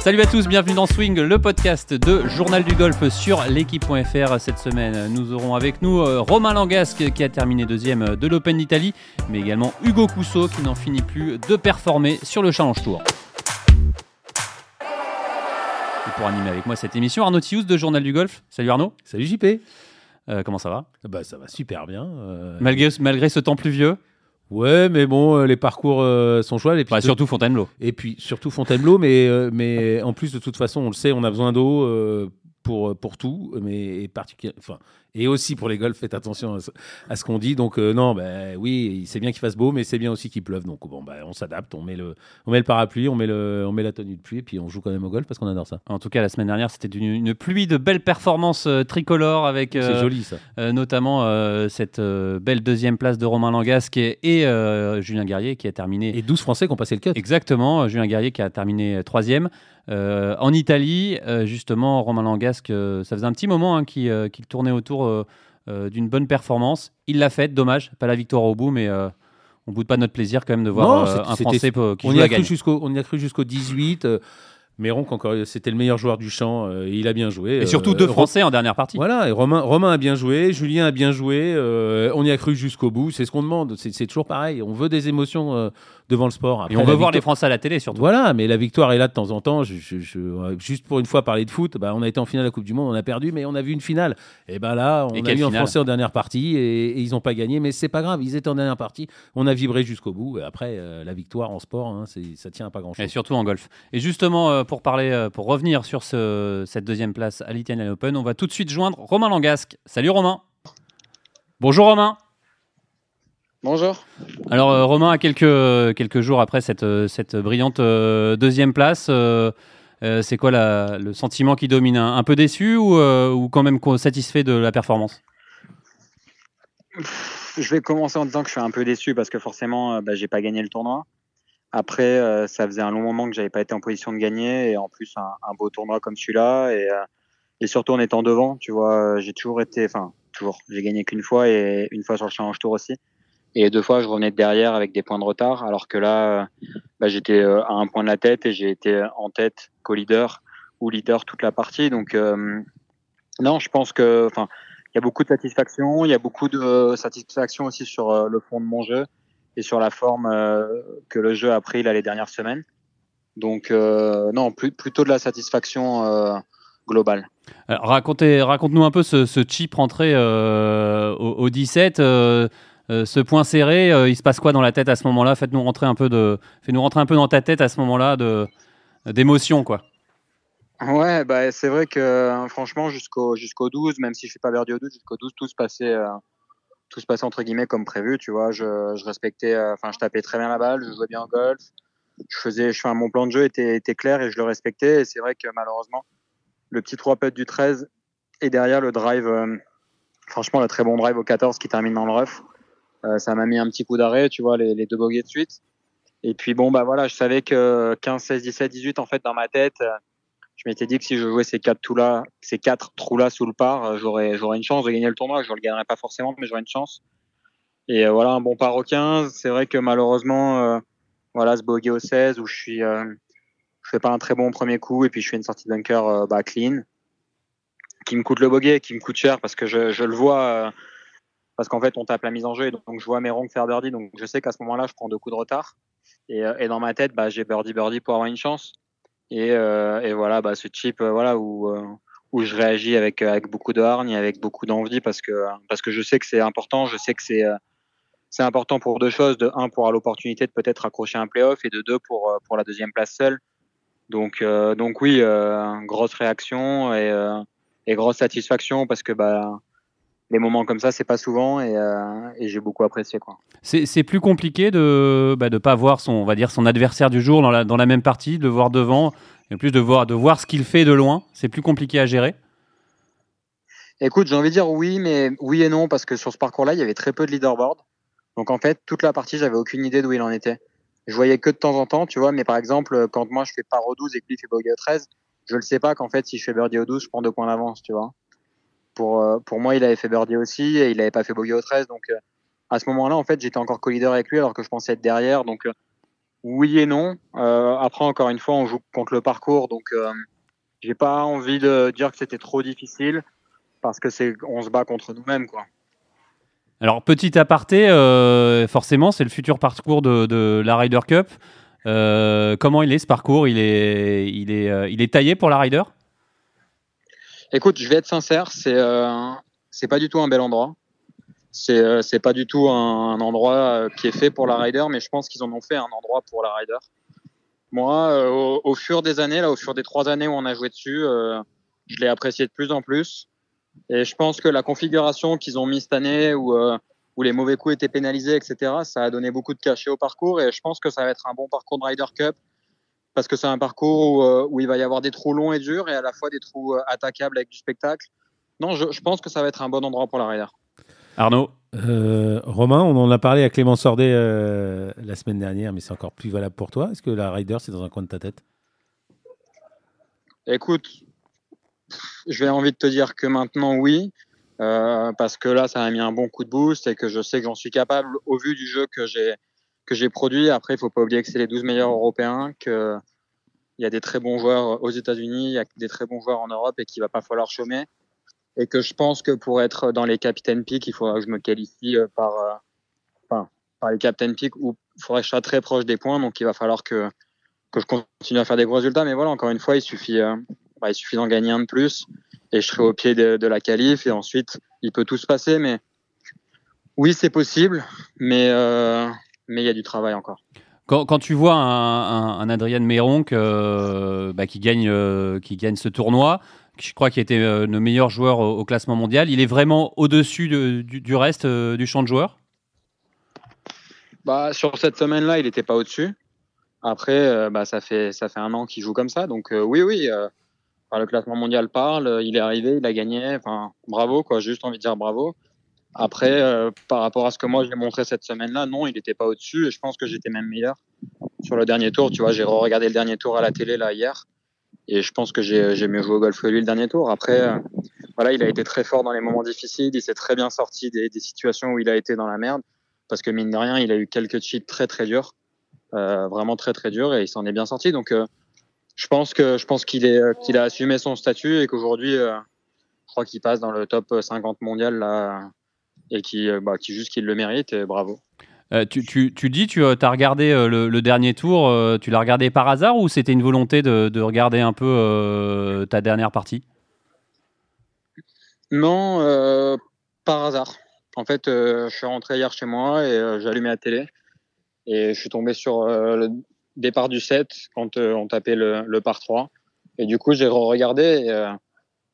Salut à tous, bienvenue dans Swing, le podcast de Journal du Golf sur l'équipe.fr. Cette semaine, nous aurons avec nous euh, Romain Langasque qui a terminé deuxième de l'Open d'Italie, mais également Hugo Cousseau qui n'en finit plus de performer sur le Challenge Tour. Et pour animer avec moi cette émission, Arnaud Thius de Journal du Golf. Salut Arnaud. Salut JP. Euh, comment ça va? Bah ça va super bien. euh. malgré, malgré ce temps pluvieux Ouais, mais bon, euh, les parcours euh, sont chouettes. Et puis, Bah, Surtout Fontainebleau. et puis surtout Fontainebleau, mais, euh, mais en plus de toute façon, on le sait, on a besoin d'eau pour, pour tout, mais enfin, et aussi pour les golfs, faites attention à ce, qu'on dit. Donc euh, non, bah, oui, c'est bien qu'il fasse beau, mais c'est bien aussi qu'il pleuve. Donc bon, bah, on s'adapte, on met, le, on met le parapluie, on met, le, on met la tenue de pluie, et puis on joue quand même au golf parce qu'on adore ça. En tout cas, la semaine dernière, c'était une, une pluie de belles performances euh, tricolores avec C'est euh, joli ça. notamment cette belle deuxième place de Romain Langasque et, et, Julien Guerrier qui a terminé Et 12 Français qui ont passé le cut. exactement. Julien Guerrier qui a terminé troisième. En Italie, justement, Romain Langasque, ça faisait un petit moment hein, qu'il qu'il tournait autour euh, euh, d'une bonne performance. Il l'a faite, dommage, pas la victoire au bout, mais euh, on boude pas notre plaisir quand même de voir Non, un Français qui on joue y, la a cru jusqu'au, on y a cru jusqu'au 18. Euh, encore, c'était le meilleur joueur du champ. euh, il a bien joué. Et surtout euh, deux Ro- Français en dernière partie. Voilà, et Romain, Romain a bien joué, Julien a bien joué. euh, on y a cru jusqu'au bout. C'est ce qu'on demande. C'est, toujours pareil. On veut des émotions euh, devant le sport. Après, Et on veut voir les Français à la télé surtout. Voilà, mais la victoire est là de temps en temps. Je- je- je- euh, juste pour une fois parler de foot, bah, on a été en finale de la Coupe du Monde, on a perdu, mais on a vu une finale. Et ben là, on Et a eu un Français en dernière partie et, et ils n'ont pas gagné, mais c'est pas grave. Ils étaient en dernière partie. On a vibré jusqu'au bout. Et après, euh, la victoire en sport, hein, ça tient à pas grand chose. Et surtout en golf. Et justement, euh, pour parler, euh, pour revenir sur ce- cette deuxième place à l'Italian Open, on va tout de suite joindre Romain Langasque. Salut Romain. Bonjour Romain. Bonjour. Alors euh, Romain, à quelques, quelques jours après cette, euh, cette brillante euh, deuxième place, euh, euh, c'est quoi la- le sentiment qui domine un, un peu déçu ou, euh, ou quand même satisfait de la performance? Je vais commencer en disant que je suis un peu déçu parce que forcément, euh, bah, j'ai pas gagné le tournoi. Après, euh, ça faisait un long moment que j'avais pas été en position de gagner et en plus un, beau tournoi comme celui-là et, euh, et surtout en étant devant, tu vois, euh, j'ai toujours été, enfin toujours, j'ai gagné qu'une fois et une fois sur le Challenge Tour aussi. Et deux fois, je revenais de derrière avec des points de retard, alors que là, euh, bah, j'étais euh, à un point de la tête et j'ai été en tête, co-leader ou leader toute la partie. Donc, euh, non, je pense que, enfin, il y a beaucoup de satisfaction, il y a beaucoup de satisfaction aussi sur le fond de mon jeu et sur la forme euh, que le jeu a pris là les dernières semaines. Donc, euh, non, plus, plutôt de la satisfaction euh, globale. Alors, racontez, raconte-nous un peu ce, ce chip rentré au, au 17. euh, euh, ce point serré, euh, il se passe quoi dans la tête à ce moment-là? Faites-nous rentrer un peu de, fais-nous rentrer un peu dans ta tête à ce moment-là de d'émotion, quoi. Ouais, bah, c'est vrai que franchement, jusqu'au jusqu'au 12, même si je fais pas verdi au 12, jusqu'au 12, tout se passait, euh, tout se passait entre guillemets comme prévu. Tu vois, je, je respectais, euh, enfin, je tapais très bien la balle, je jouais bien au golf, je faisais, je, mon plan de jeu était, était clair et je le respectais. Et c'est vrai que malheureusement, le petit 3 putt du 13 et derrière le drive, euh, franchement, le très bon drive au 14 qui termine dans le rough, euh, ça m'a mis un petit coup d'arrêt, tu vois, les, les deux bogeys de suite. Et puis bon, bah voilà, je savais que 15, 16, 17, 18, en fait, dans ma tête, je m'étais dit que si je jouais ces quatre trous là, ces quatre trous là sous le par, euh, j'aurais j'aurais une chance de gagner le tournoi. Je le gagnerais pas forcément, mais j'aurais une chance. Et euh, voilà, un bon par au 15. C'est vrai que malheureusement, euh, voilà, ce bogey au 16 où je suis, euh, fais pas un très bon premier coup et puis je fais une sortie de bunker bah, clean, qui me coûte le bogey, qui me coûte cher parce que je, le vois. parce qu'en fait, on tape la mise en jeu et donc, je vois mes ronds faire birdie. Donc, je sais qu'à ce moment-là, je prends deux coups de retard. Et, et dans ma tête, bah, j'ai birdie birdie pour avoir une chance. Et, euh, et voilà, bah, ce chip, euh, voilà, où, euh, où je réagis avec, avec beaucoup de hargne, avec beaucoup d'envie, parce que, parce que je sais que c'est important, je sais que c'est euh, c'est important pour deux choses. De un, pour avoir l'opportunité de peut-être accrocher un playoff, et de deux, pour, euh, pour la deuxième place seule. Donc, euh, donc oui, euh, grosse réaction et, euh, et grosse satisfaction, parce que bah, les moments comme ça, c'est pas souvent, et, euh, et j'ai beaucoup apprécié. Quoi. C'est plus compliqué de ne pas voir son, on va dire, son adversaire du jour dans la, dans la même partie, de le voir devant, et en plus de voir, de voir ce qu'il fait de loin. C'est plus compliqué à gérer. Écoute, j'ai envie de dire oui, mais oui et non, parce que sur ce parcours-là, il y avait très peu de leaderboard. Donc en fait, toute la partie, j'avais aucune idée d'où il en était. Je voyais que de temps en temps, tu vois, mais par exemple, quand moi je fais par au 12 et que lui fait bogey au 13, je ne sais pas qu'en fait, si je fais birdie au 12, je prends deux points d'avance, tu vois. Pour, euh, pour moi, il avait fait birdie aussi et il n'avait pas fait bogey au 13. Donc euh, à ce moment-là, en fait, j'étais encore co-leader avec lui alors que je pensais être derrière. Donc euh, oui et non. après, encore une fois, on joue contre le parcours, donc j'ai pas envie de dire que c'était trop difficile parce que c'est on se bat contre nous-mêmes quoi. Alors petit aparté, forcément c'est le futur parcours de, la Ryder Cup. Comment il est ce parcours? Il est il est il est taillé pour la Ryder? Écoute, je vais être sincère, c'est c'est pas du tout un bel endroit. C'est c'est pas du tout un, endroit qui est fait pour la Ryder, mais je pense qu'ils en ont fait un endroit pour la Ryder. Moi, au, au, fur des années, là, au fur des trois années où on a joué dessus, je l'ai apprécié de plus en plus. Et je pense que la configuration qu'ils ont mis cette année, où, euh, où les mauvais coups étaient pénalisés, etc., ça a donné beaucoup de cachet au parcours. Et je pense que ça va être un bon parcours de Ryder Cup parce que c'est un parcours où, euh, où, il va y avoir des trous longs et durs et à la fois des trous euh, attaquables avec du spectacle. Non, je, je, pense que ça va être un bon endroit pour la Ryder. Arnaud Romain, on en a parlé à Clément Sordet la semaine dernière, mais c'est encore plus valable pour toi. Est-ce que la Ryder, c'est dans un coin de ta tête? Écoute, je vais envie de te dire que maintenant, oui. Euh, parce que là, ça a mis un bon coup de boost et que je sais que j'en suis capable au vu du jeu que j'ai que j'ai produit. Après, il faut pas oublier que c'est les 12 meilleurs européens, qu'il y a des très bons joueurs aux États-Unis, il y a des très bons joueurs en Europe et qu'il va pas falloir chômer. Et que je pense que pour être dans les capitaines pick, il faudra que je me qualifie euh, par, euh, enfin, par les captains pick ou il faudrait que je sois très proche des points. Donc, il va falloir que, que je continue à faire des gros résultats. Mais voilà, encore une fois, il suffit, bah, il suffit d'en gagner un de plus et je serai au pied de, la qualif et ensuite il peut tout se passer. Mais oui, c'est possible, mais euh, mais il y a du travail encore. Quand, quand tu vois un, un, Adrien Méron euh, bah, qui gagne euh, qui gagne ce tournoi, je crois qu'il était le meilleur joueur au, classement mondial, il est vraiment au-dessus du, du, reste du champ de joueurs? Bah, sur cette semaine-là, il n'était pas au-dessus. Après, bah, ça fait ça fait un an qu'il joue comme ça, donc oui, oui le classement mondial parle, il est arrivé, il a gagné. Enfin, bravo, quoi. Juste envie de dire bravo. Après, euh, par rapport à ce que moi j'ai montré cette semaine-là, non, il n'était pas au-dessus et je pense que j'étais même meilleur sur le dernier tour. Tu vois, j'ai regardé le dernier tour à la télé là hier et je pense que j'ai mieux joué au golf que lui le dernier tour. Après, euh, voilà, il a été très fort dans les moments difficiles. Il s'est très bien sorti des, des, situations où il a été dans la merde parce que mine de rien, il a eu quelques cheats très très durs, euh, vraiment très très durs et il s'en est bien sorti. Donc euh, je pense que je pense qu'il est euh, qu'il a assumé son statut et qu'aujourd'hui, je crois qu'il passe dans le top 50 mondial là et qui euh, bah, qui juste qu'il le mérite. Et bravo. tu, tu, tu, dis, tu as regardé le, dernier tour, tu l'as regardé par hasard ou c'était une volonté de, de, regarder un peu ta dernière partie? Non, par hasard. En fait, je suis rentré hier chez moi et allumé la télé et je suis tombé sur le, départ du 7 quand euh, on tapait le, le, par 3. Et du coup, j'ai regardé et euh,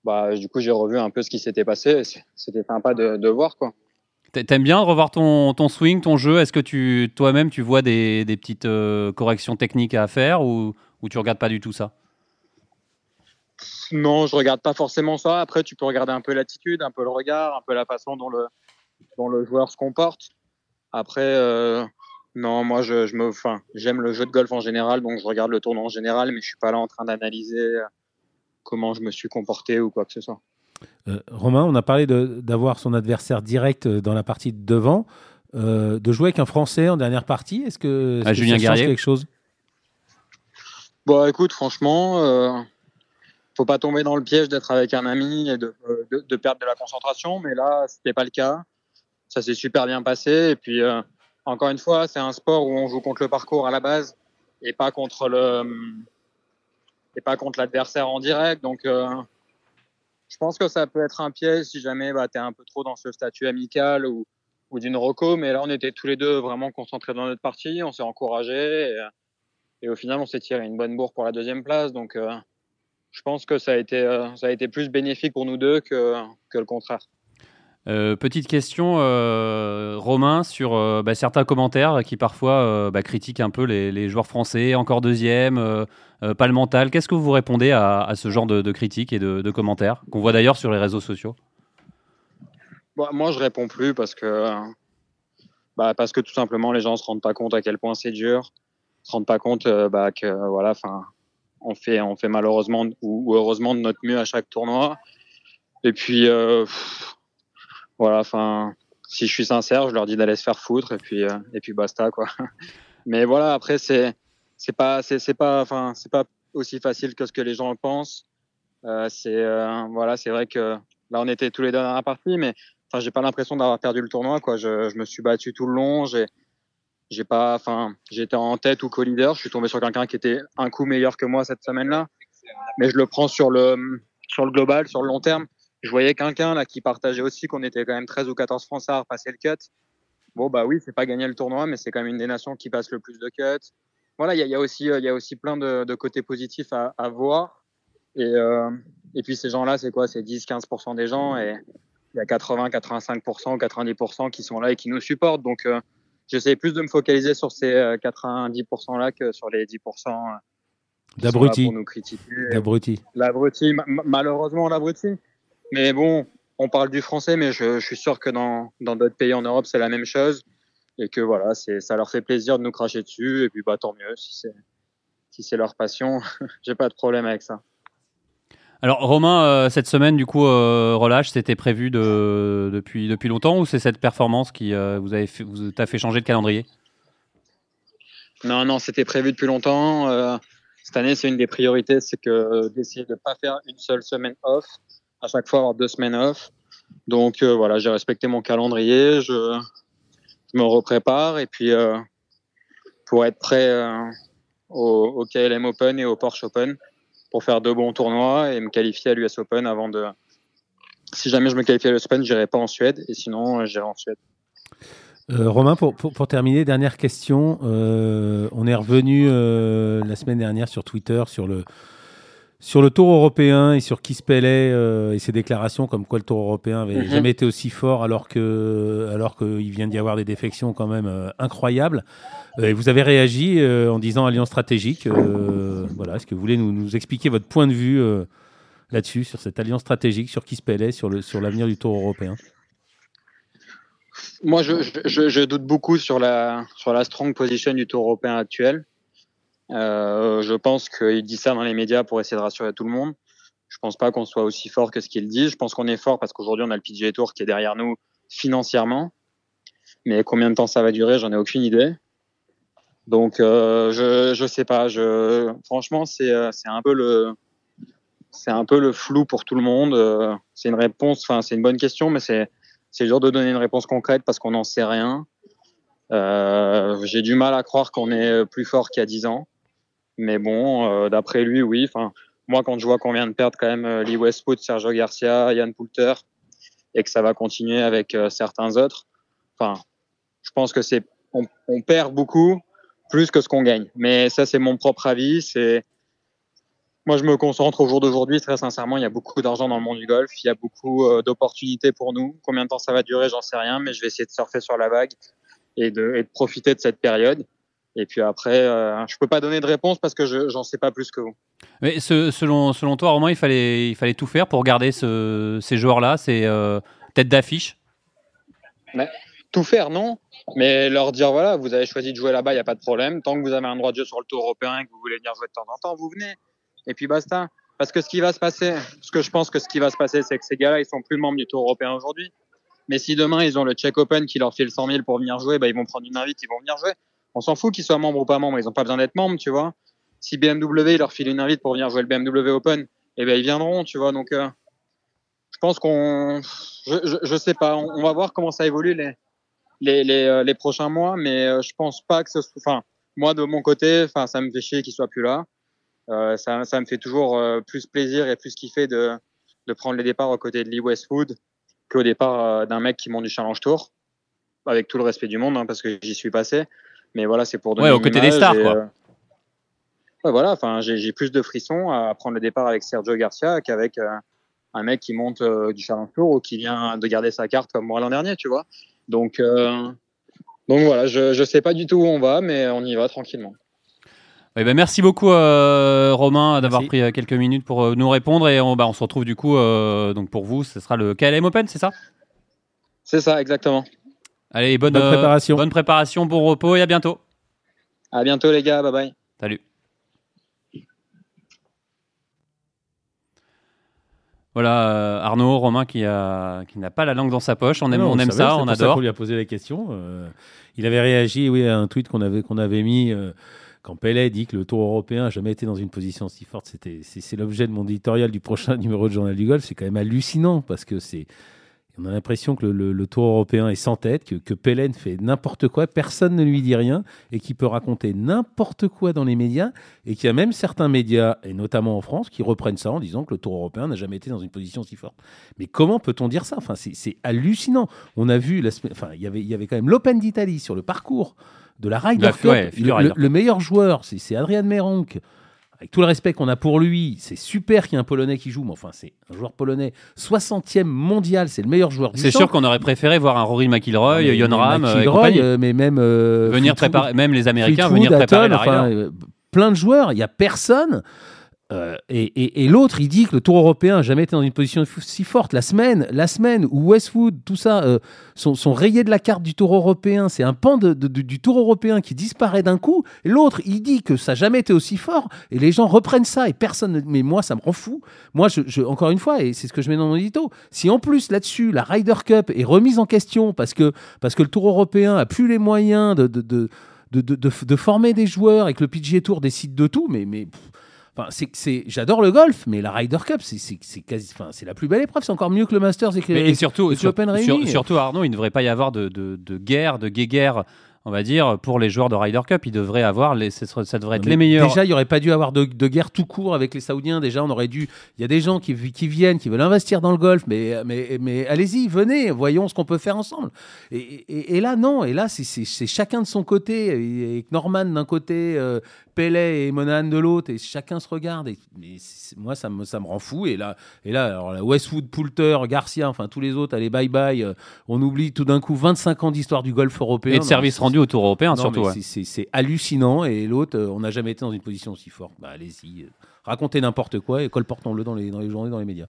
bah, du coup, j'ai revu un peu ce qui s'était passé. C'était sympa de, de, voir, quoi. T'aimes bien revoir ton, swing, ton jeu? Est-ce que tu toi-même tu vois des, petites euh, corrections techniques à faire ou, ou tu regardes pas du tout ça? Non, je regarde pas forcément ça. Après, tu peux regarder un peu l'attitude, un peu le regard, un peu la façon dont le, joueur se comporte. Après, non, moi, je, me, j'aime le jeu de golf en général, donc je regarde le tournoi en général, mais je suis pas là en train d'analyser euh, comment je me suis comporté ou quoi que ce soit. Euh, Romain, on a parlé d'avoir son adversaire direct euh, dans la partie de devant, de jouer avec un Français en dernière partie. Est-ce que, est Julien ça change quelque chose? Bon, écoute, franchement, euh, faut pas tomber dans le piège d'être avec un ami et de, de, de, perdre de la concentration, mais là, c'était pas le cas. Ça s'est super bien passé et puis encore une fois, c'est un sport où on joue contre le parcours à la base et pas contre le et pas contre l'adversaire en direct. Donc, euh, je pense que ça peut être un piège si jamais bah, tu es un peu trop dans ce statut amical ou, ou d'une roco. Mais là, on était tous les deux vraiment concentrés dans notre partie. On s'est encouragés et, et, au final, on s'est tiré une bonne bourre pour la deuxième place. Donc, euh, je pense que ça a été euh, ça a été plus bénéfique pour nous deux que, que le contraire. Euh, petite question, euh, Romain, sur euh, bah, certains commentaires qui parfois bah, critiquent un peu les, joueurs français, encore deuxième, pas le mental. Qu'est-ce que vous répondez à, ce genre de, critiques et de, commentaires qu'on voit d'ailleurs sur les réseaux sociaux? Bah, Moi, je réponds plus parce que, parce que tout simplement, les gens se rendent pas compte à quel point c'est dur, se rendent pas compte que voilà, on fait, on fait malheureusement ou, heureusement de notre mieux à chaque tournoi. Et puis, voilà, enfin, si je suis sincère, je leur dis d'aller se faire foutre et puis, euh, et puis basta, quoi. mais voilà, après, c'est c'est pas c'est pas enfin c'est pas aussi facile que ce que les gens pensent. Euh, c'est euh, voilà, c'est vrai que là on était tous les deux dans la partie, mais enfin j'ai pas l'impression d'avoir perdu le tournoi quoi. Je, je, me suis battu tout le long. J'ai j'ai pas enfin j'étais en tête ou co-leader. Je suis tombé sur quelqu'un qui était un coup meilleur que moi cette semaine-là, mais je le prends sur le sur le global, sur le long terme. Je voyais quelqu'un là qui partageait aussi qu'on était quand même 13 ou 14 Français à repasser le cut. Bon bah oui, c'est pas gagner le tournoi, mais c'est quand même une des nations qui passe le plus de cuts voilà, il y, y, a aussi il y a aussi plein de, de côtés positifs à, à voir. Et, euh, et puis ces gens-là, c'est quoi? C'est 10-15% des gens et il y a 80, 85%, 90% qui sont là et qui nous supportent. Donc euh, j'essaie plus de me focaliser sur ces 90% là que sur les 10% d'abrutis. D'abrutis. L'abruti, malheureusement l'abruti. Mais bon, on parle du français, mais je, je suis sûr que dans d'autres pays en Europe, c'est la même chose et que voilà, ça leur fait plaisir de nous cracher dessus et puis bah tant mieux si c'est si c'est leur passion, j'ai pas de problème avec ça. Alors Romain, euh, cette semaine du coup euh, relâche, c'était prévu de, depuis depuis longtemps ou c'est cette performance qui euh, vous avez fait, vous t'a fait changer de calendrier? Non non, c'était prévu depuis longtemps. cette année, c'est une des priorités, c'est que d'essayer de pas faire une seule semaine off, à chaque fois avoir deux semaines off. Donc voilà, j'ai respecté mon calendrier, je je me reprépare et puis euh, pour être prêt euh, au, KLM Open et au Porsche Open pour faire deux bons tournois et me qualifier à l'US Open avant de. Si jamais je me qualifie à l'US Open, j'irai pas en Suède et sinon euh, j'irai en Suède. Romain, pour, pour, terminer, dernière question. on est revenu la semaine dernière sur Twitter sur le, sur le Tour européen et sur Kiss euh, et ses déclarations comme quoi le Tour européen avait mhm. jamais été aussi fort alors que alors qu'il vient d'y avoir des défections quand même euh, incroyables. Euh, vous avez réagi euh, en disant alliance stratégique. voilà, est-ce que vous voulez nous, nous, expliquer votre point de vue là-dessus sur cette alliance stratégique sur Kiss sur le sur l'avenir du Tour européen? Moi, je, je, je, doute beaucoup sur la sur la strong position du Tour européen actuel. Euh, je pense qu'il dit ça dans les médias pour essayer de rassurer tout le monde. Je pense pas qu'on soit aussi fort que ce qu'il dit. Je pense qu'on est fort parce qu'aujourd'hui on a le PGA Tour qui est derrière nous financièrement. Mais combien de temps ça va durer, j'en ai aucune idée. Donc euh, je je sais pas. Je franchement c'est euh, c'est un peu le c'est un peu le flou pour tout le monde. Euh, c'est une réponse. Enfin c'est une bonne question, mais c'est c'est dur de donner une réponse concrète parce qu'on n'en sait rien. Euh, J'ai du mal à croire qu'on est plus fort qu'il y a 10 ans. Mais bon, euh, d'après lui, oui. Enfin, moi, quand je vois qu'on vient de perdre quand même euh, Lee Westwood, Sergio Garcia, Yann Poulter, et que ça va continuer avec euh, certains autres, enfin, je pense que c'est on, perd beaucoup plus que ce qu'on gagne. Mais ça, c'est mon propre avis. C'est moi, je me concentre au jour d'aujourd'hui. Très sincèrement, il y a beaucoup d'argent dans le monde du golf. Il y a beaucoup d'opportunités pour nous. Combien de temps ça va durer, j'en sais rien, mais je vais essayer de surfer sur la vague et de profiter de cette période. Et puis après, euh, je peux pas donner de réponse parce que je j'en sais pas plus que vous. Mais ce, selon, selon toi, Romain, il fallait, il fallait tout faire pour garder ce, ces joueurs-là, ces euh, têtes d'affiche? Tout faire, non. Mais leur dire, voilà, vous avez choisi de jouer là-bas, il n'y a pas de problème. Tant que vous avez un droit de jeu sur le tour européen et que vous voulez venir jouer de temps en temps, vous venez. Et puis basta. Parce que ce qui va se passer, ce que je pense que ce qui va se passer, c'est que ces gars-là, ils sont plus membres du tour européen aujourd'hui. Mais si demain, ils ont le check open qui leur file 100 000 pour venir jouer, bah, ils vont prendre une invite, ils vont venir jouer on s'en fout qu'ils soient membres ou pas membres, ils n'ont pas besoin d'être membres, tu vois. Si BMW leur file une invite pour venir jouer le BMW Open, eh ben ils viendront, tu vois. Donc, euh, je pense qu'on, je, je, sais pas, on, va voir comment ça évolue les les, les, euh, les prochains mois, mais euh, je pense pas que ce soit, enfin, moi de mon côté, enfin, ça me fait chier qu'ils soient plus là. ça, ça me fait toujours plus plaisir et plus kiffer de de prendre les départs aux côtés de Lee Westwood qu'au départ d'un mec qui monte du Challenge Tour, avec tout le respect du monde, hein, parce que j'y suis passé. Mais voilà, c'est pour donner. Ouais, aux côtés des stars, quoi. Euh, ouais, voilà, enfin, j'ai plus de frissons à prendre le départ avec Sergio Garcia qu'avec euh, un mec qui monte euh, du Challenge Tour ou qui vient de garder sa carte comme moi l'an dernier, tu vois. Donc, donc voilà, je ne sais pas du tout où on va, mais on y va tranquillement. Eh ben merci beaucoup Romain d'avoir pris quelques minutes pour nous répondre et on, bah, on se retrouve du coup donc pour vous ce sera le KLM Open c'est ça? C'est ça exactement. Allez, bonne, euh, préparation. bonne préparation, bon repos et à bientôt. À bientôt les gars, bye bye. Salut. Voilà, Arnaud, Romain qui, a, qui n'a pas la langue dans sa poche. On aime, on aime ça, on adore. on lui a posé la question. il avait réagi oui, à un tweet qu'on avait, qu'on avait mis quand Pellet dit que le Tour européen n'a jamais été dans une position si forte, c'était, c'est, l'objet de mon éditorial du prochain numéro de Journal du Golf. C'est quand même hallucinant parce que c'est. On a l'impression que le, Tour européen est sans tête, que, que Pellet fait n'importe quoi, personne ne lui dit rien, et qui peut raconter n'importe quoi dans les médias, et qu'il y a même certains médias, et notamment en France, qui reprennent ça en disant que le Tour européen n'a jamais été dans une position si forte. Mais comment peut-on dire ça? Enfin, c'est, hallucinant. On a vu, la enfin, y il y avait quand même l'Open d'Italie sur le parcours de la Ryder Cup. le, meilleur joueur, c'est Adrian Meronk. Avec tout le respect qu'on a pour lui, c'est super qu'il y ait un Polonais qui joue, mais enfin, c'est un joueur polonais 60e mondial, c'est le meilleur joueur du C'est sûr qu'on aurait préféré voir un Rory McIlroy, Jon Ram, euh, mais même euh, venir préparer, même les Américains venir préparer. Euh, plein de joueurs, il y a personne. Euh, et, l'autre, il dit que le Tour européen n'a jamais été dans une position si forte. La semaine, la semaine où Westwood, tout ça, euh, sont, rayés de la carte du Tour européen, c'est un pan du Tour européen qui disparaît d'un coup. Et l'autre, il dit que ça n'a jamais été aussi fort. Et les gens reprennent ça. Et personne. Mais moi, ça me rend fou. Moi, encore une fois, et c'est ce que je mets dans mon édito, si en plus là-dessus, la Ryder Cup est remise en question parce que, parce que le Tour européen a plus les moyens de, de, de former des joueurs et que le PGA Tour décide de tout, mais. mais c'est, j'adore le golf, mais la Ryder Cup, c'est, quasi, enfin, c'est la plus belle épreuve. C'est encore mieux que le Masters et que, et surtout, surtout Arnaud, il ne devrait pas y avoir de, de, de guerre, de guéguerre on va dire, pour les joueurs de Ryder Cup. Ils devraient avoir, les, ça devrait être les meilleurs. Déjà, il n'y aurait pas dû avoir de, guerre tout court avec les Saoudiens. Déjà, on aurait dû. Il y a des gens qui, qui viennent, qui veulent investir dans le golf, mais, mais, mais allez-y, venez, voyons ce qu'on peut faire ensemble. Et, là, non. Et là, c'est chacun de son côté. Et Norman d'un côté, euh, Pellet et Monahan de l'autre, et chacun se regarde. Et, moi, ça me, ça me rend fou. Et là, et là alors, Westwood, Poulter, Garcia, enfin tous les autres, allez, bye bye. Euh, on oublie tout d'un coup 25 ans d'histoire du golf européen. Et de service rendu au Tour européen, surtout. C'est hallucinant. Et l'autre, euh, on n'a jamais été dans une position aussi forte. Bah, allez-y, euh, racontez n'importe quoi et colportons-le dans les, dans les journées, dans les médias.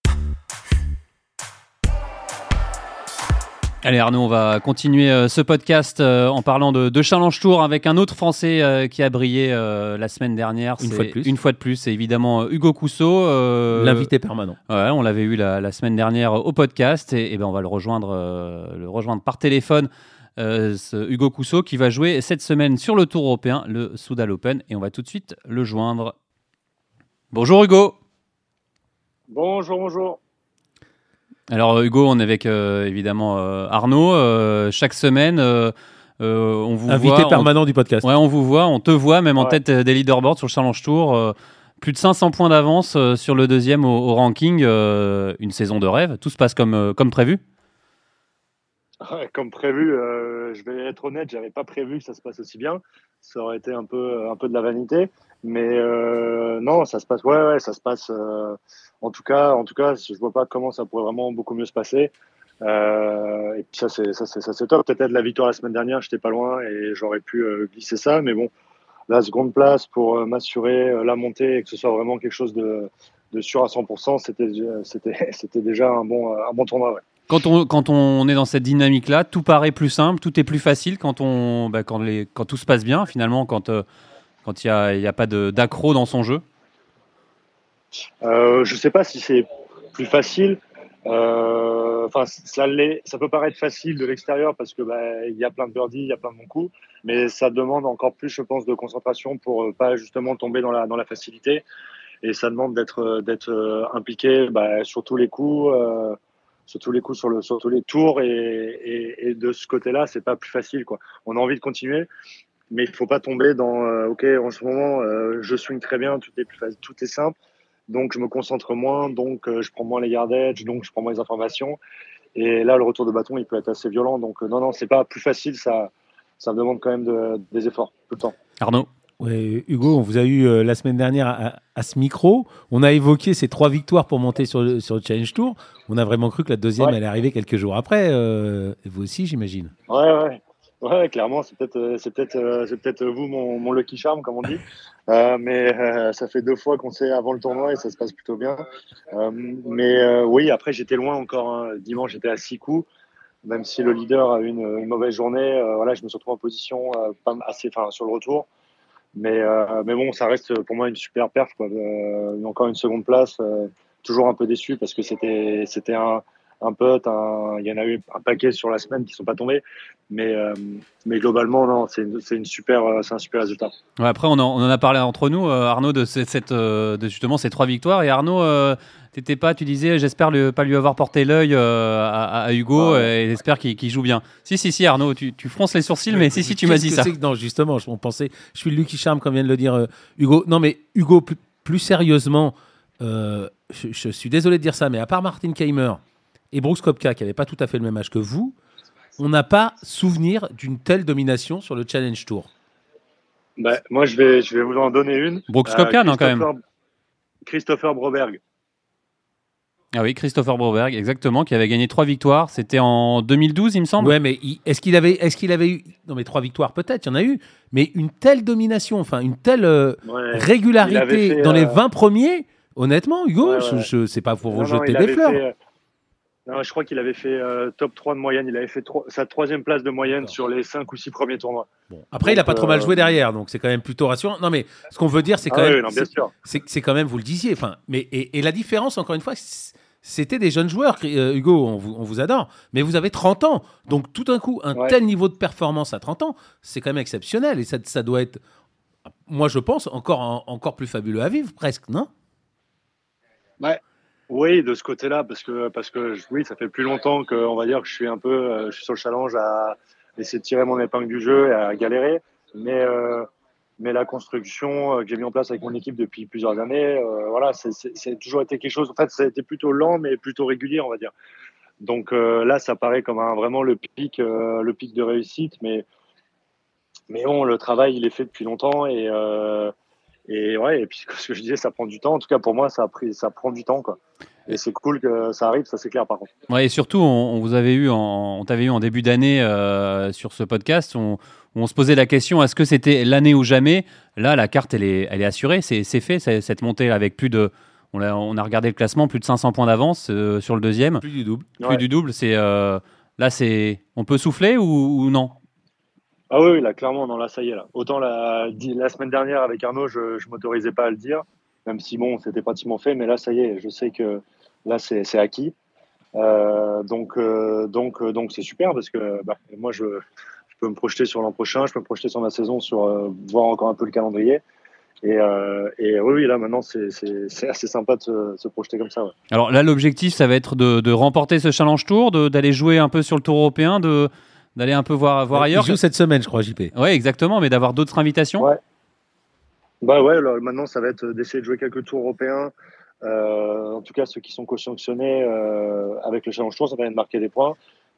Allez Arnaud, on va continuer euh, ce podcast euh, en parlant de, Challenge Tour avec un autre Français euh, qui a brillé la semaine dernière. Une fois de plus. Une fois de plus, c'est évidemment Hugo Cousseau. L'invité permanent. Ouais, on l'avait eu la, semaine dernière au podcast et, ben on va le rejoindre, le rejoindre par téléphone. Hugo Cousseau qui va jouer cette semaine sur le Tour européen, le Soudal Open, et on va tout de suite le joindre. Bonjour Hugo. Bonjour, bonjour. Alors Hugo, on est avec euh, évidemment euh, Arnaud. Euh, chaque semaine, on vous Invité permanent du podcast. Ouais, on vous voit, on te voit même en tête des leaderboards sur le Challenge Tour. plus de 500 points d'avance sur le deuxième au, ranking. une saison de rêve. Tout se passe comme, comme prévu? Comme prévu, je vais être honnête, j'avais pas prévu que ça se passe aussi bien. Ça aurait été un peu, un peu de la vanité. Mais non, ça se passe, ouais, ouais, ça se passe en tout cas, en tout cas, je vois pas comment ça pourrait vraiment beaucoup mieux se passer. Euh, et puis ça, c'est ça, c'est ça, c'est top. Peut-être la victoire la semaine dernière, j'étais pas loin et j'aurais pu euh, glisser ça. Mais bon, la seconde place pour euh, m'assurer euh, la montée et que ce soit vraiment quelque chose de, de sûr à 100%, c'était c'était c'était déjà un bon un bon tournoi. Ouais. Quand on, quand on est dans cette dynamique-là, tout paraît plus simple, tout est plus facile quand, on, bah, quand, les, quand tout se passe bien, finalement, quand il quand n'y a, y a pas d'accro dans son jeu. Euh, je ne sais pas si c'est plus facile. Euh, enfin, ça, peut paraître facile de l'extérieur parce que bah, il y a plein de birdies, il y a plein de bons coups, mais ça demande encore plus, je pense, de concentration pour euh, pas justement tomber dans la dans la facilité. Et ça demande d'être d'être impliqué bah, sur tous les coups, euh, sur tous les coups, sur le sur tous les tours. Et, et, de ce côté-là, c'est pas plus facile. Quoi. On a envie de continuer, mais il faut pas tomber dans ok en ce moment je swing très bien, tout est plus facile, tout est simple donc je me concentre moins, donc euh, je prends moins les yardage, donc je prends moins les informations. Et là, le retour de bâton, il peut être assez violent. Donc euh, non, non, c'est pas plus facile, ça, ça demande quand même des efforts tout le temps. Arnaud? Ouais, Hugo, on vous a eu euh, la semaine dernière à, ce micro. On a évoqué ces trois victoires pour monter sur le, sur le Challenge Tour. On a vraiment cru que la deuxième allait arriver quelques jours après. vous aussi, j'imagine. Ouais, ouais. Ouais, clairement, c'est peut-être, euh, c'est peut-être, euh, c'est peut-être vous mon, mon lucky charm, comme on dit. Euh, mais euh, ça fait deux fois qu'on sait avant le tournoi et ça se passe plutôt bien. Euh, mais oui, après j'étais loin encore. Hein. Dimanche, j'étais à six coups. Même si le leader a eu une, une mauvaise journée, voilà, je me suis retrouvé en position pas assez, enfin sur le retour. Mais mais bon, ça reste pour moi une super perf. Quoi. encore une seconde place toujours un peu déçu parce que c'était un, un pote, il y en a eu un paquet sur la semaine qui sont pas tombés, mais, euh, mais globalement, non, c'est une, super, euh, c'est un super résultat. après, on en, on en, a parlé entre nous, euh, Arnaud, de, cette, de justement ces trois victoires. Et Arnaud, t'étais pas, tu disais, j'espère ne pas lui avoir porté l'œil à, Hugo et j'espère qu'il joue bien. Si, si, si, Arnaud, tu, tu fronces les sourcils, mais, si, si, tu m'as dit ça. non, justement, je pensais, je suis Lucky Charme, comme vient de le dire Hugo. Non, mais Hugo, plus, sérieusement, je, je, suis désolé de dire ça, mais à part Martin Keimer, et Brooks Kopka, qui n'avait pas tout à fait le même âge que vous, on n'a pas souvenir d'une telle domination sur le Challenge Tour. Bah, moi, je vais, je vais vous en donner une. Brooks Kopka, non, quand même Christopher Broberg. Ah oui, Christopher Broberg, exactement, qui avait gagné trois victoires. C'était en 2012, il me semble. Ouais, mais est-ce qu'il avait, est qu'il avait eu, non mais trois victoires peut-être, il y en a eu, mais une telle domination, enfin une telle euh, régularité dans les 20 euh, premiers, honnêtement, Hugo, je, sais pas pour vous jeter des fleurs. Euh, je crois qu'il avait fait euh, top 3 de moyenne. Il avait fait sa troisième place de moyenne sur les 5 ou 6 premiers tournois. Après, il n'a pas trop mal joué euh, derrière, donc c'est quand même plutôt rassurant. Non, mais ce qu'on veut dire, c'est ah quand même. c'est quand même, vous le disiez. Enfin, mais, et, la différence, encore une fois, c'était des jeunes joueurs. Euh, Hugo, on vous, adore, mais vous avez 30 ans. Donc tout d'un coup, un tel niveau de performance à 30 ans, c'est quand même exceptionnel. Et ça, ça doit être, moi je pense, encore, encore plus fabuleux à vivre, presque, non? Ouais, oui, de ce côté-là, parce que parce que oui, ça fait plus longtemps que on va dire que je suis un peu, euh, je suis sur le challenge à essayer de tirer mon épingle du jeu et à galérer. Mais euh, mais la construction euh, que j'ai mis en place avec mon équipe depuis plusieurs années, voilà, c'est toujours été quelque chose. En fait, ça a été plutôt lent, mais plutôt régulier, on va dire. Donc là, ça paraît comme un, vraiment le pic, le pic de réussite, mais mais bon, le travail, il est fait depuis longtemps et et ouais, et puis ce que je disais, ça prend du temps. En tout cas, pour moi, ça a pris, ça prend du temps, quoi. Et c'est cool que ça arrive, ça c'est clair par contre. Ouais, et surtout, on, vous avait eu, en, on t'avait eu en début d'année euh, sur ce podcast, on, on, se posait la question est-ce que c'était l'année ou jamais? Là, la carte, elle est, elle est assurée, c'est, fait cette montée avec plus de. On a, on a, regardé le classement, plus de 500 points d'avance euh, sur le deuxième. Plus du double. Plus du double, c'est euh, là, c'est. On peut souffler ou non? Ah oui, là, clairement, non, là, ça y est. Là. Autant la, la semaine dernière avec Arnaud, je ne m'autorisais pas à le dire, même si bon, c'était pratiquement fait, mais là, ça y est, je sais que là, c'est acquis. Euh, donc, euh, donc, euh, donc, c'est super parce que bah, moi, je, peux me projeter sur l'an prochain, je peux me projeter sur ma saison, sur voir encore un peu le calendrier. Et, et oui, là, maintenant, c'est assez sympa de se, projeter comme ça. Alors là, l'objectif, ça va être de, de remporter ce Challenge Tour, d'aller jouer un peu sur le Tour européen, de d'aller un peu voir, voir ailleurs. Il joue cette semaine, je crois, JP. Oui, exactement, mais d'avoir d'autres invitations. Ouais. Bah ouais, alors maintenant, ça va être d'essayer de jouer quelques tours européens. Euh, en tout cas, ceux qui sont co-sanctionnés euh, avec le Challenge Tour, ça va de marquer des points.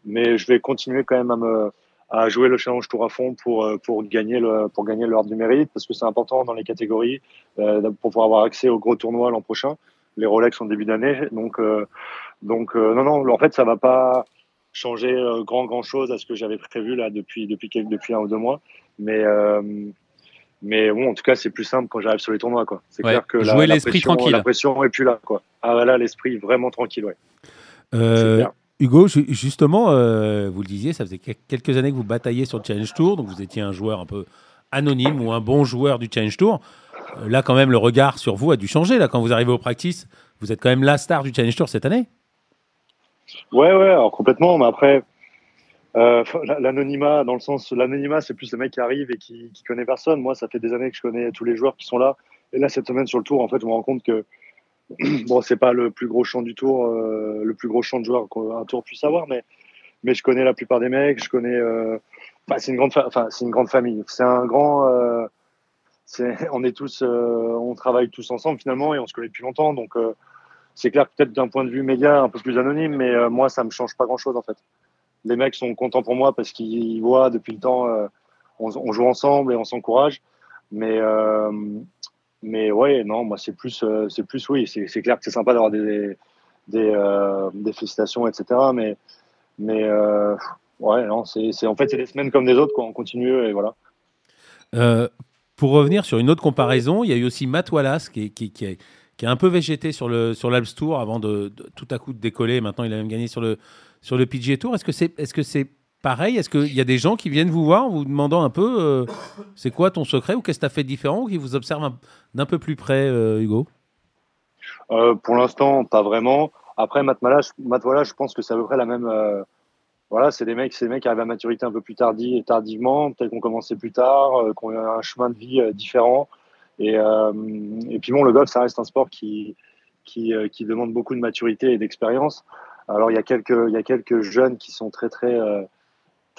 Mais je vais continuer quand même à, me, à jouer le Challenge Tour à fond pour, euh, pour gagner le pour gagner l'ordre du mérite, parce que c'est important dans les catégories pour pouvoir avoir accès aux gros tournois l'an prochain. Les Rolex en début d'année, donc donc non non, en fait, ça va pas changer euh, grand grand chose à ce que j'avais prévu là depuis depuis depuis un ou deux mois. Mais euh, mais bon, en tout cas, c'est plus simple quand j'arrive sur les tournois, quoi. C'est clair que jouer l'esprit tranquille. La pression est plus là, quoi. Ah voilà, l'esprit vraiment tranquille, ouais. Euh, Hugo, justement, vous le disiez, ça faisait quelques années que vous batailliez sur le Challenge Tour, donc vous étiez un joueur un peu anonyme ou un bon joueur du Challenge Tour. là, quand même, le regard sur vous a dû changer. Là, quand vous arrivez au practice, vous êtes quand même la star du Challenge Tour cette année. Ouais, ouais, alors complètement. Mais après, euh, l'anonymat, dans le sens, l'anonymat, c'est plus le mec qui arrive et qui, qui connaît personne. Moi, ça fait des années que je connais tous les joueurs qui sont là. Et là, cette semaine sur le tour, en fait, je me rends compte que bon, c'est pas le plus gros champ du tour, euh, le plus gros champ de joueurs qu'un tour puisse avoir, mais mais je connais la plupart des mecs. Je connais. Euh, c'est une grande, une grande famille. C'est un grand. On est tous, on travaille tous ensemble finalement et on se connaît depuis longtemps, donc c'est clair peut-être d'un point de vue média un peu plus anonyme, mais euh, moi ça me change pas grand-chose en fait. Les mecs sont contents pour moi parce qu'ils voient depuis le temps, euh, on, joue ensemble et on s'encourage. Mais euh, mais ouais, non, moi c'est plus c'est plus oui, c'est clair que c'est sympa d'avoir des des, félicitations, etc. Mais mais ouais, non, c'est en fait c'est des semaines comme des autres quoi. On continue et voilà. pour revenir sur une autre comparaison, il y a eu aussi Matt Wallace qui, qui, qui, qui a un peu végété sur le sur l'Alps Tour avant de, tout à coup de décoller. Maintenant, il a même gagné sur le sur le PGA Tour. Est-ce que c'est est-ce que c'est pareil? Est-ce qu'il y a des gens qui viennent vous voir, vous demandant un peu euh, c'est quoi ton secret ou qu'est-ce que tu as fait différent ou qui vous observent d'un peu plus près, euh, Hugo? Pour l'instant, pas vraiment. Après, voilà, je pense que c'est à peu près la même. voilà, c'est des mecs, c'est mecs qui arrivent à maturité un peu plus tardi, tardivement, peut-être qu'on commençait plus tard, qu'on a un chemin de vie différent. Et, et puis bon, le golf, ça reste un sport qui, qui, qui demande beaucoup de maturité et d'expérience. Alors il y a quelques, il y a quelques jeunes qui sont très très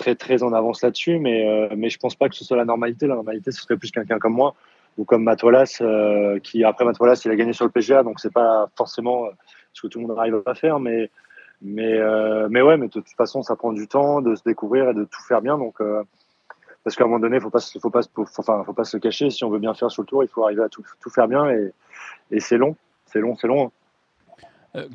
très très en avance là-dessus, mais euh, mais je pense pas que ce soit la normalité. La normalité, ce serait plus quelqu'un comme moi ou comme Matolas, euh, qui après Matolas, il a gagné sur le PGA, donc c'est pas forcément euh, ce que tout le monde arrive à faire, mais mais mais ouais, mais de toute façon, ça prend du temps de se découvrir et de tout faire bien, donc parce qu'à un moment donné, faut pas faut pas enfin faut pas se cacher. Si on veut bien faire sur le tour, il faut arriver à tout, tout faire bien et, et c'est long, c'est long, c'est long. Hein. Euh,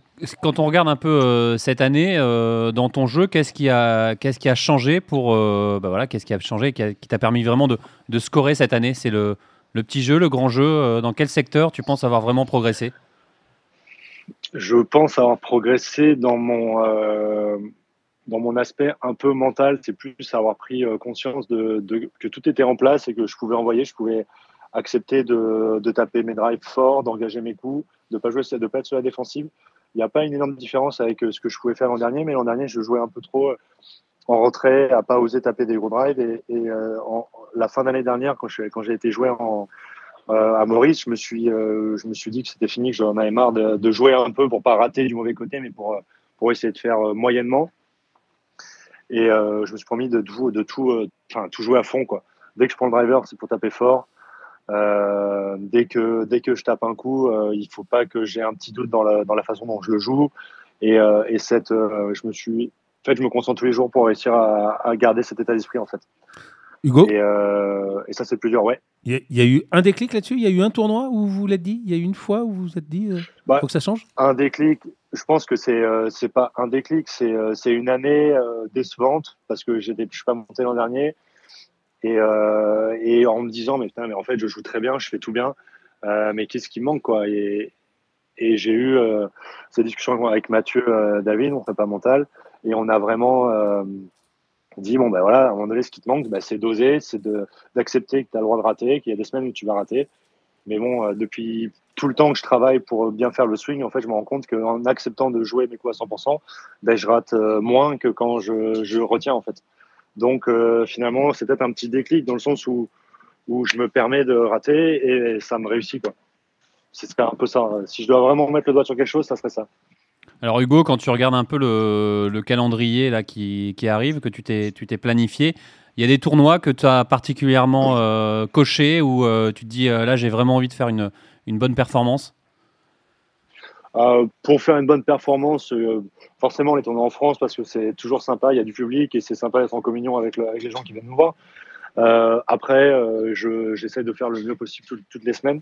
quand on regarde un peu euh, cette année euh, dans ton jeu, qu'est-ce qui a qu'est-ce qui a changé pour bah voilà qu'est-ce qui a changé qui, t'a permis vraiment de, de, scorer cette année? C'est le, le, petit jeu, le grand jeu. dans quel secteur tu penses avoir vraiment progressé? Je pense avoir progressé dans mon dans mon aspect un peu mental. C'est plus avoir pris conscience de, de, que tout était en place et que je pouvais envoyer, je pouvais accepter de, de taper mes drives forts, d'engager mes coups de pas jouer, de pas être sur la défensive. Il n'y a pas une énorme différence avec euh, ce que je pouvais faire l'an dernier, mais l'an dernier, je jouais un peu trop euh, en retrait, à pas oser taper des gros drives. Et, euh, la fin d'année dernière, quand, j'ai été jouer en, à Maurice, je me suis, je me suis dit que c'était fini, que j'en avais marre de, jouer un peu pour pas rater du mauvais côté, mais pour, pour essayer de faire moyennement. Et je me suis promis de tout, de tout, jouer à fond quoi. Dès que je prends le driver, c'est pour taper fort. Euh, dès que dès que je tape un coup, euh, il faut pas que j'ai un petit doute dans la, dans la façon dont je le joue. Et, euh, et cette, je me suis, en fait, je me concentre tous les jours pour réussir à, à garder cet état d'esprit en fait. Hugo. Et, et ça c'est plus dur, ouais. Il y, a eu un déclic là-dessus? Il y a eu un tournoi où vous l'êtes dit? Il y a eu une fois où vous vous êtes dit, il bah, faut que ça change? Un déclic. Je pense que c'est c'est pas un déclic, c'est c'est une année décevante parce que je suis pas monté l'an dernier. Et, euh, et en me disant, mais, putain, mais en fait, je joue très bien, je fais tout bien, euh, mais qu'est-ce qui me manque quoi? Et, j'ai eu euh, cette discussion avec Mathieu David, mon pas mental, et on a vraiment dit bon ben voilà, à un moment donné, ce qui te manque, ben, c'est d'oser, c'est d'accepter que tu as le droit de rater, qu'il y a des semaines où tu vas rater. Mais bon, depuis tout le temps que je travaille pour bien faire le swing, en fait, je me rends compte qu'en acceptant de jouer mes coups à 100%, ben, je rate moins que quand je, je retiens en fait. Donc euh, finalement, c'est peut-être un petit déclic dans le sens où, où je me permets de rater et ça me réussit. Quoi. C'est un peu ça. Si je dois vraiment mettre le doigt sur quelque chose, ça serait ça. Alors Hugo, quand tu regardes un peu le, le calendrier là, qui, qui, arrive, que tu t'es planifié, il y a des tournois que tu as particulièrement euh, cochés où euh, tu te dis là j'ai vraiment envie de faire une, une bonne performance? Euh, pour faire une bonne performance, euh, forcément les tournois en France parce que c'est toujours sympa, il y a du public et c'est sympa d'être en communion avec, les gens qui viennent nous voir. Euh, après, j'essaie de faire le mieux possible toutes les semaines.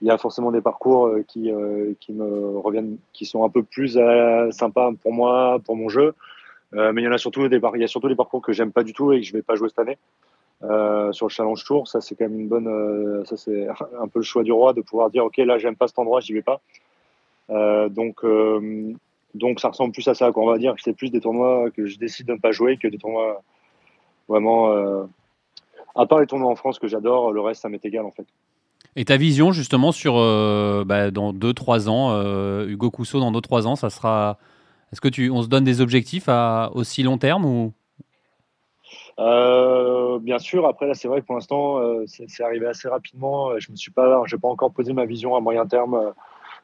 Il y a forcément des parcours qui, me reviennent, qui sont un peu plus sympas pour moi, pour mon jeu. mais il y en a surtout des, a surtout des parcours que j'aime pas du tout et que je vais pas jouer cette année. Sur le Challenge Tour, ça c'est quand même une bonne, ça c'est un peu le choix du roi de pouvoir dire ok là j'aime pas cet endroit, j'y vais pas. Euh, donc, euh, donc ça ressemble plus à ça. On va dire que c'est plus des tournois que je décide de ne pas jouer que des tournois vraiment. Euh, à part les tournois en France que j'adore, le reste ça m'est égal en fait. Et ta vision justement sur bah, dans 2-3 ans, Hugo Cousseau dans 2-3 ans, ça sera. Est-ce que tu, on se donne des objectifs à aussi long terme ou? Bien sûr. Après là, c'est vrai que pour l'instant, c'est arrivé assez rapidement. Je me suis pas, j'ai pas encore posé ma vision à moyen terme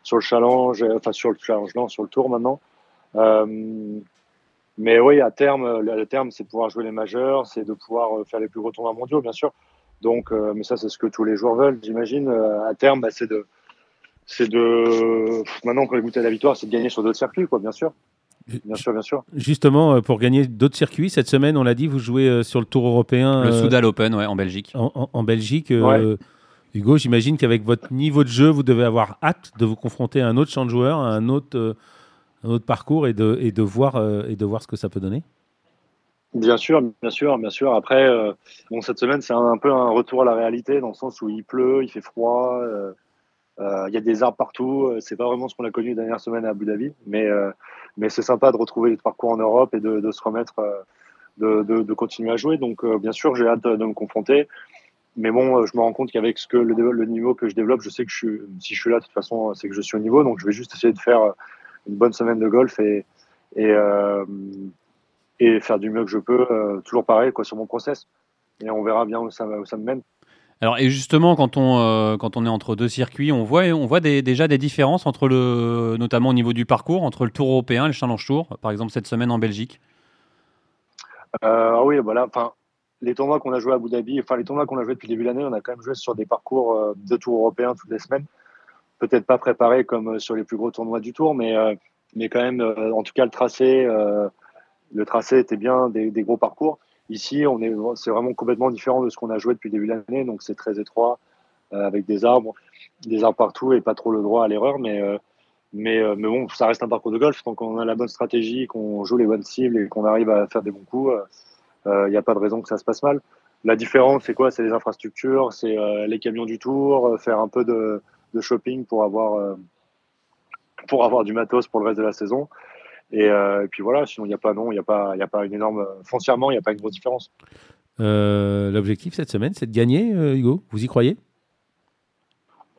sur le challenge, euh, enfin sur le challenge, non, sur le tour maintenant. Euh, mais oui, à terme, le terme, c'est de pouvoir jouer les majeurs, c'est de pouvoir euh, faire les plus gros tournois mondiaux, bien sûr. Donc, mais ça, c'est ce que tous les joueurs veulent, j'imagine. à terme, bah, c'est de, c'est de, maintenant qu'on est goûté à la victoire, c'est de gagner sur d'autres circuits, quoi, bien sûr. Bien sûr, bien sûr. Justement, pour gagner d'autres circuits, cette semaine, on l'a dit, vous jouez sur le Tour européen. Le Soudal Open, ouais, en Belgique. En, Belgique. Hugo, j'imagine qu'avec votre niveau de jeu, vous devez avoir hâte de vous confronter à un autre champ de joueurs, à un autre, euh, un autre parcours et de, et, de voir, euh, et de voir ce que ça peut donner? Bien sûr, bien sûr, bien sûr. Après, euh, bon, cette semaine, c'est un, peu un retour à la réalité dans le sens où il pleut, il fait froid, il y a des arbres partout. C'est pas vraiment ce qu'on a connu la dernière semaine à Abu Dhabi, mais, mais c'est sympa de retrouver les parcours en Europe et de, se remettre, de, de, continuer à jouer. Donc, bien sûr, j'ai hâte de me confronter. mais bon, je me rends compte qu'avec ce que le, le, niveau que je développe, je sais que je suis, si je suis là, de toute façon, c'est que je suis au niveau. Donc, je vais juste essayer de faire une bonne semaine de golf et, et, et faire du mieux que je peux. toujours pareil, quoi, sur mon process. Et on verra bien où ça, où ça me mène. Alors et justement quand on euh, quand on est entre deux circuits, on voit on voit déjà des différences entre le notamment au niveau du parcours entre le Tour européen et le Challenge Tour, par exemple cette semaine en Belgique. Euh, oui, voilà. Enfin, les tournois qu'on a joué à Abu Dhabi, enfin les tournois qu'on a joué depuis le début de l'année, on a quand même joué sur des parcours euh, de Tour européen toutes les semaines. Peut-être pas préparés comme sur les plus gros tournois du Tour, mais mais quand même, en tout cas le tracé, le tracé était bien des gros parcours. Ici, on est, c'est vraiment complètement différent de ce qu'on a joué depuis le début de l'année, donc c'est très étroit, euh, avec des arbres, des arbres partout et pas trop le droit à l'erreur, mais, euh, mais, euh, mais bon, ça reste un parcours de golf, donc on a la bonne stratégie, qu'on joue les bonnes cibles et qu'on arrive à faire des bons coups, il n'y a pas de raison que ça se passe mal. La différence, c'est quoi? C'est les infrastructures, c'est les camions du tour, faire un peu de, de shopping pour avoir, pour avoir du matos pour le reste de la saison. Euh, et, puis voilà, sinon il n'y a pas non, il n'y a pas, a pas une énorme foncièrement, il n'y a pas une grosse différence. Euh, l'objectif cette semaine, c'est de gagner, euh, Hugo? Vous y croyez?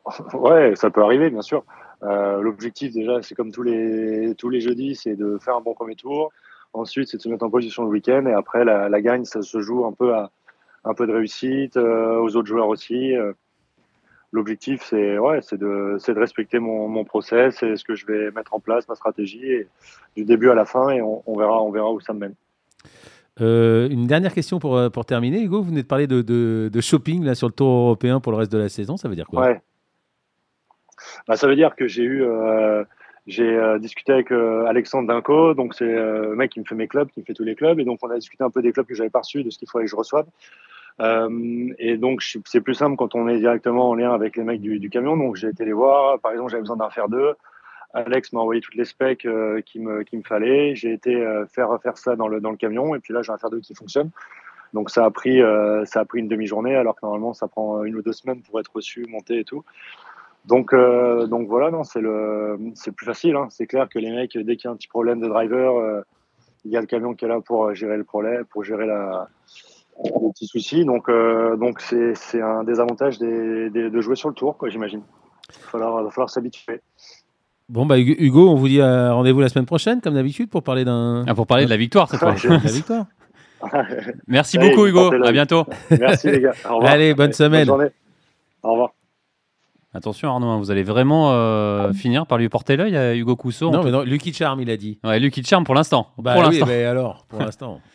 Ouais, ça peut arriver, bien sûr. L'objectif déjà, c'est comme tous les tous les jeudis, c'est de faire un bon premier tour. Ensuite, c'est de se mettre en position le week-end, et après la, la gagne, ça se joue un peu à un peu de réussite aux autres joueurs aussi l'objectif, c'est ouais, c'est de, de, respecter mon, mon process et ce que je vais mettre en place, ma stratégie, et, du début à la fin, et on, verra, on verra où ça me mène. Euh, une dernière question pour, euh, pour terminer, Hugo. Vous venez de parler de, de, shopping là, sur le tour européen pour le reste de la saison. Ça veut dire quoi? Ouais. Bah, Ça veut dire que j'ai eu. Euh, j'ai discuté avec Alexandre Dinko, donc c'est le mec qui me fait mes clubs, qui me fait tous les clubs, et donc on a discuté un peu des clubs que j'avais pas reçus, de ce qu'il fallait que je reçoive. Euh, et donc, c'est plus simple quand on est directement en lien avec les mecs du, camion. Donc, j'ai été les voir. Par exemple, j'avais besoin d'un fer 2. Alex m'a envoyé toutes les specs euh, qu'il me, me fallait. J'ai été euh, faire, faire ça dans le, dans le camion. Et puis là, j'ai un fer 2 qui fonctionne. Donc, ça a pris, ça a pris une demi-journée, alors que normalement, ça prend une ou deux semaines pour être reçu, monté et tout. Donc, donc voilà, non, c'est le, c'est plus facile. Hein. C'est clair que les mecs, dès qu'il y a un petit problème de driver, il y a le camion qui est là pour gérer le problème, pour gérer la, des petits soucis. Donc, euh, donc c'est, c'est un désavantage des, des, de jouer sur le tour, quoi, j'imagine. Il va falloir, va falloir s'habituer. Bon, bah, Hugo, on vous dit euh, rendez-vous la semaine prochaine, comme d'habitude, pour parler d'un. Ah, pour parler de la victoire cette fois. la victoire. Merci beaucoup, Hugo. À bientôt. Merci, les gars. Au revoir. Allez, bonne semaine. Bonne journée. Au revoir. Attention Arnaud, hein, vous allez vraiment euh, finir par lui porter l'œil à Hugo Cousseau. Non, mais non, Lucky Charm, il a dit. Ouais, Lucky Charm pour l'instant. Bah, pour oui, l'instant. mais alors, pour l'instant.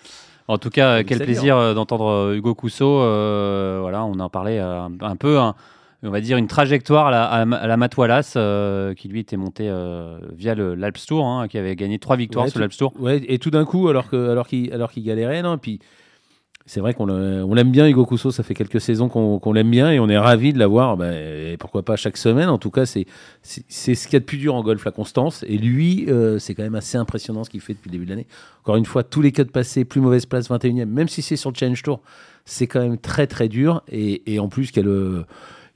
En tout cas, quel plaisir euh, d'entendre euh, Hugo Cousseau. Euh, voilà, on en parlait un, peu, on va dire une trajectoire à la, à la qui lui était monté via l'Alps Tour, hein, qui avait gagné trois victoires sur l'Alps Tour. Ouais, et tout d'un coup, alors qu'il alors qu'il alors qu'il galérait, non, puis c'est vrai qu'on l'aime bien, Hugo Cousseau. Ça fait quelques saisons qu'on l'aime bien et on est ravi de l'avoir. Ben, pourquoi pas chaque semaine En tout cas, c'est ce qu'il y a de plus dur en golf, la constance. Et lui, euh, c'est quand même assez impressionnant ce qu'il fait depuis le début de l'année. Encore une fois, tous les cas de passé, plus mauvaise place, 21e, même si c'est sur le Challenge Tour, c'est quand même très très dur. Et, en plus, il,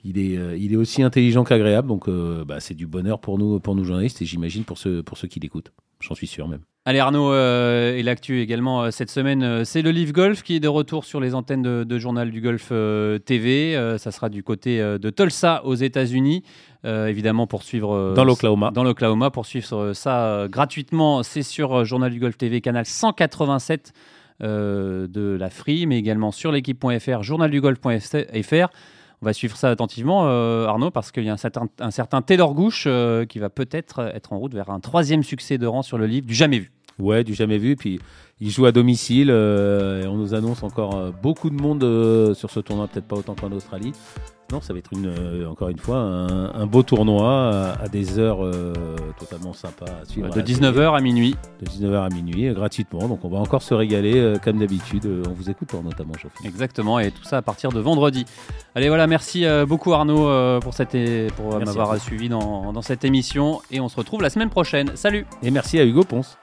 il, est, euh, il est aussi intelligent qu'agréable. Donc, euh, bah, c'est du bonheur pour nous, pour nous journalistes et j'imagine pour ceux, pour ceux qui l'écoutent. J'en suis sûr même. Allez Arnaud, euh, et l'actu également euh, cette semaine, euh, c'est le Live Golf qui est de retour sur les antennes de, Journal du Golf TV. ça sera du côté de Tulsa aux États-Unis. évidemment pour suivre dans l'Oklahoma. Dans l'Oklahoma pour suivre ça gratuitement, c'est sur Journal du Golf TV canal 187 de la Free, mais également sur l'équipe.fr, journaldugolf.fr. On va suivre ça attentivement, euh, Arnaud, parce qu'il y a un certain, un certain Taylor Gouche euh, qui va peut-être être en route vers un troisième succès de rang sur le livre du jamais vu. Ouais, du jamais vu. Puis il joue à domicile. Euh, et on nous annonce encore beaucoup de monde sur ce tournoi, peut-être pas autant qu'en Australie. Non, ça va être une, euh, encore une fois un, beau tournoi à, des heures euh, totalement sympas à suivre. De 19h à minuit. De 19h à minuit, euh, gratuitement. Donc on va encore se régaler comme d'habitude. on vous écoute notamment, Geoffrey. Exactement, et tout ça à partir de vendredi. Allez, voilà, merci beaucoup Arnaud pour, cette, pour m'avoir suivi dans, dans cette émission. Et on se retrouve la semaine prochaine. Salut Et merci à Hugo Ponce.